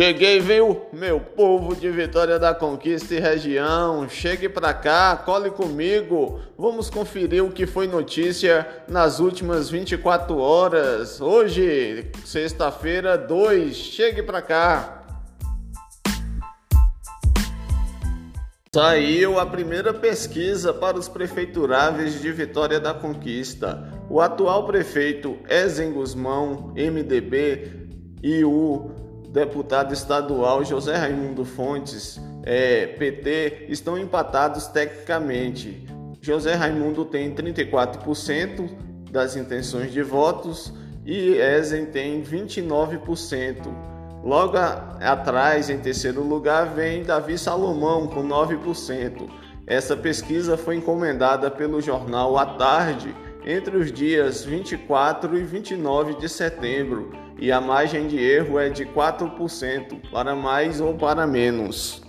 Cheguei, viu, meu povo de Vitória da Conquista e região. Chegue pra cá, cole comigo. Vamos conferir o que foi notícia nas últimas 24 horas. Hoje, sexta-feira 2. Chegue pra cá. Saiu a primeira pesquisa para os prefeituráveis de Vitória da Conquista. O atual prefeito Ezen Guzmão, MDB, e o deputado estadual José Raimundo Fontes, é, PT, estão empatados tecnicamente. José Raimundo tem 34% das intenções de votos e Ezen tem 29%. Logo a, atrás, em terceiro lugar, vem Davi Salomão com 9%. Essa pesquisa foi encomendada pelo jornal A Tarde entre os dias 24 e 29 de setembro e a margem de erro é de 4% para mais ou para menos.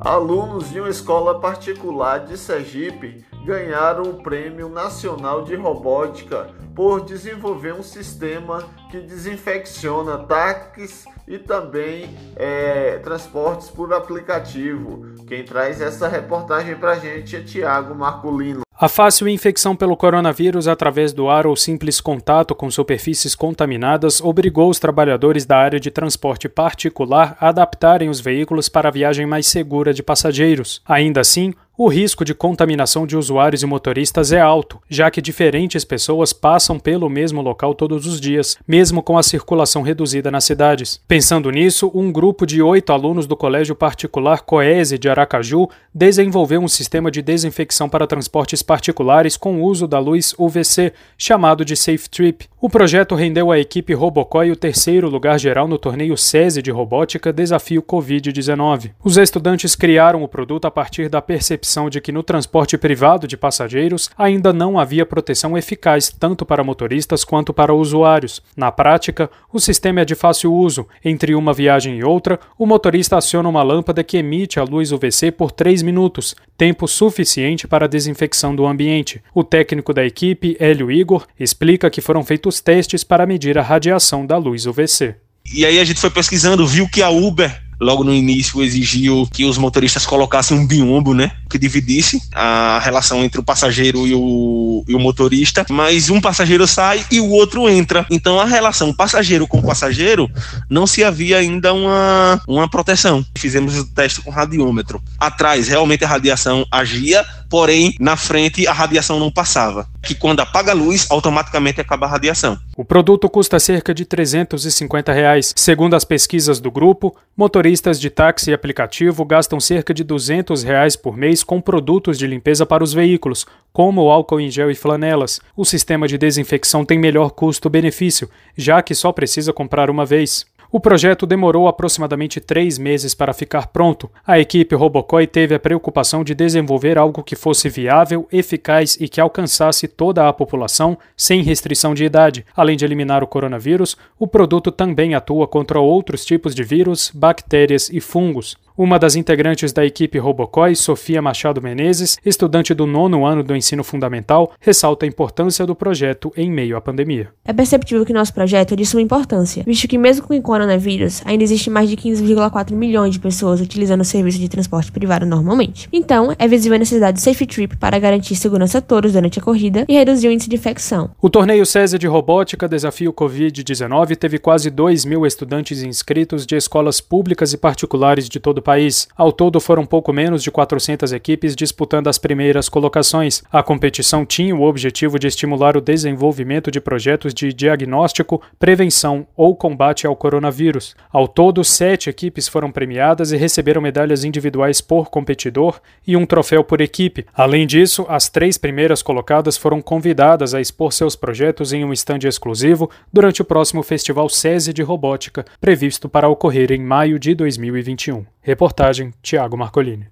Alunos de uma escola particular de Sergipe ganharam o Prêmio Nacional de Robótica por desenvolver um sistema que desinfecciona táxis e também é, transportes por aplicativo. Quem traz essa reportagem para a gente é Tiago Marculino. A fácil infecção pelo coronavírus através do ar ou simples contato com superfícies contaminadas obrigou os trabalhadores da área de transporte particular a adaptarem os veículos para a viagem mais segura de passageiros. Ainda assim, o risco de contaminação de usuários e motoristas é alto, já que diferentes pessoas passam pelo mesmo local todos os dias, mesmo com a circulação reduzida nas cidades. Pensando nisso, um grupo de oito alunos do Colégio Particular Coese de Aracaju desenvolveu um sistema de desinfecção para transportes particulares com uso da luz UVC, chamado de Safe Trip. O projeto rendeu à equipe Robocói o terceiro lugar geral no torneio SESI de Robótica Desafio Covid-19. Os estudantes criaram o produto a partir da percepção percepção de que no transporte privado de passageiros ainda não havia proteção eficaz tanto para motoristas quanto para usuários. Na prática, o sistema é de fácil uso. Entre uma viagem e outra, o motorista aciona uma lâmpada que emite a luz UVC por 3 minutos, tempo suficiente para a desinfecção do ambiente. O técnico da equipe, Hélio Igor, explica que foram feitos testes para medir a radiação da luz UVC. E aí a gente foi pesquisando, viu que a Uber logo no início exigiu que os motoristas colocassem um biombo, né, que dividisse a relação entre o passageiro e o, e o motorista, mas um passageiro sai e o outro entra. Então a relação passageiro com passageiro não se havia ainda uma, uma proteção. Fizemos o teste com radiômetro. Atrás realmente a radiação agia, porém na frente a radiação não passava. Que quando apaga a luz, automaticamente acaba a radiação. O produto custa cerca de 350 reais. Segundo as pesquisas do grupo, motoristas de táxi e aplicativo gastam cerca de 200 reais por mês com produtos de limpeza para os veículos, como álcool em gel e flanelas. O sistema de desinfecção tem melhor custo-benefício, já que só precisa comprar uma vez. O projeto demorou aproximadamente três meses para ficar pronto. A equipe Robocoi teve a preocupação de desenvolver algo que fosse viável, eficaz e que alcançasse toda a população sem restrição de idade. Além de eliminar o coronavírus, o produto também atua contra outros tipos de vírus, bactérias e fungos. Uma das integrantes da equipe Robocói, Sofia Machado Menezes, estudante do nono ano do ensino fundamental, ressalta a importância do projeto em meio à pandemia. É perceptível que nosso projeto é de suma importância, visto que mesmo com o coronavírus, ainda existe mais de 15,4 milhões de pessoas utilizando o serviço de transporte privado normalmente. Então, é visível a necessidade de Safe Trip para garantir segurança a todos durante a corrida e reduzir o índice de infecção. O torneio César de Robótica Desafio Covid-19 teve quase 2 mil estudantes inscritos de escolas públicas e particulares de todo o país. Ao todo, foram pouco menos de 400 equipes disputando as primeiras colocações. A competição tinha o objetivo de estimular o desenvolvimento de projetos de diagnóstico, prevenção ou combate ao coronavírus. Ao todo, sete equipes foram premiadas e receberam medalhas individuais por competidor e um troféu por equipe. Além disso, as três primeiras colocadas foram convidadas a expor seus projetos em um estande exclusivo durante o próximo Festival SESI de Robótica, previsto para ocorrer em maio de 2021. Reportagem Tiago Marcolini.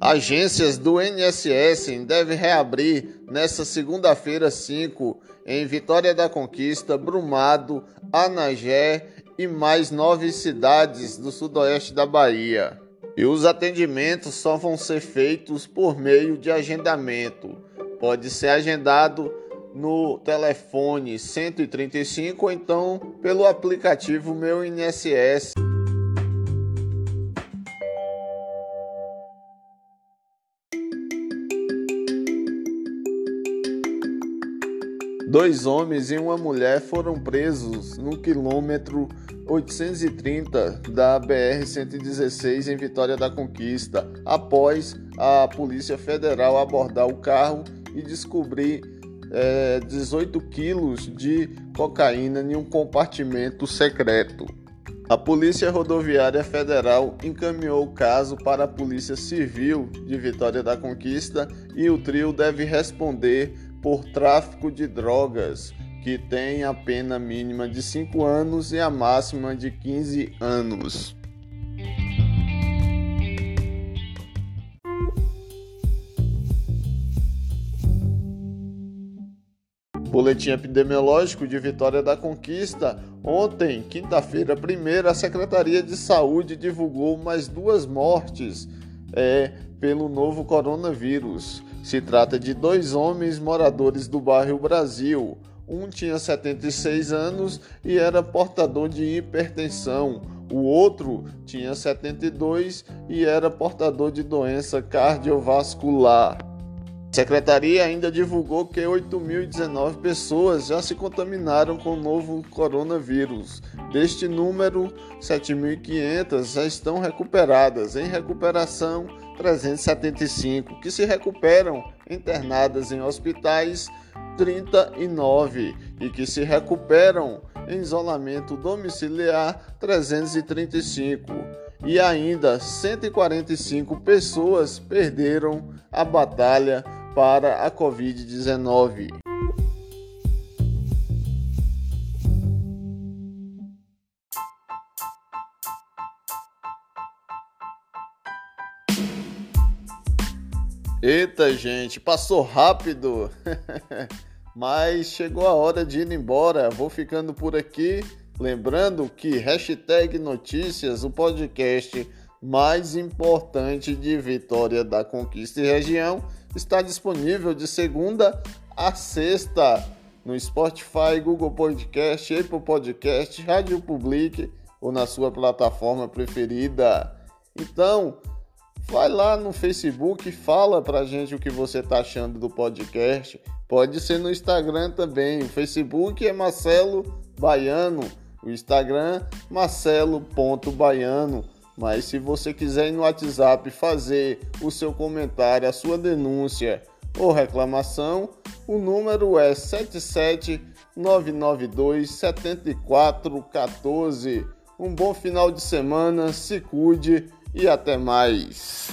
Agências do INSS devem reabrir nesta segunda-feira 5 em Vitória da Conquista, Brumado, Anagé e mais nove cidades do sudoeste da Bahia. E os atendimentos só vão ser feitos por meio de agendamento. Pode ser agendado no telefone 135 ou então pelo aplicativo Meu INSS. Dois homens e uma mulher foram presos no quilômetro 830 da BR-116 em Vitória da Conquista, após a Polícia Federal abordar o carro e descobrir é, 18 quilos de cocaína em um compartimento secreto. A Polícia Rodoviária Federal encaminhou o caso para a Polícia Civil de Vitória da Conquista e o trio deve responder por tráfico de drogas, que tem a pena mínima de 5 anos e a máxima de 15 anos. Boletim epidemiológico de Vitória da Conquista. Ontem, quinta-feira, primeira, a Secretaria de Saúde divulgou mais duas mortes é, pelo novo coronavírus. Se trata de dois homens moradores do bairro Brasil. Um tinha 76 anos e era portador de hipertensão. O outro tinha 72 e era portador de doença cardiovascular. A secretaria ainda divulgou que 8.019 pessoas já se contaminaram com o novo coronavírus. Deste número, 7.500 já estão recuperadas. Em recuperação, 375, que se recuperam internadas em hospitais, 39, e que se recuperam em isolamento domiciliar, 335. E ainda 145 pessoas perderam a batalha para a Covid-19. Eita, gente, passou rápido. Mas chegou a hora de ir embora. Vou ficando por aqui. Lembrando que hashtag notícias, o podcast mais importante de Vitória da Conquista e região, está disponível de segunda a sexta no Spotify, Google Podcast, Apple Podcast, Rádio Public ou na sua plataforma preferida. Então, Vai lá no Facebook, fala pra gente o que você tá achando do podcast. Pode ser no Instagram também. O Facebook é Marcelo Baiano, o Instagram marcelo.baiano. Mas se você quiser ir no WhatsApp fazer o seu comentário, a sua denúncia ou reclamação, o número é 77992 7414. Um bom final de semana, se cuide e até mais.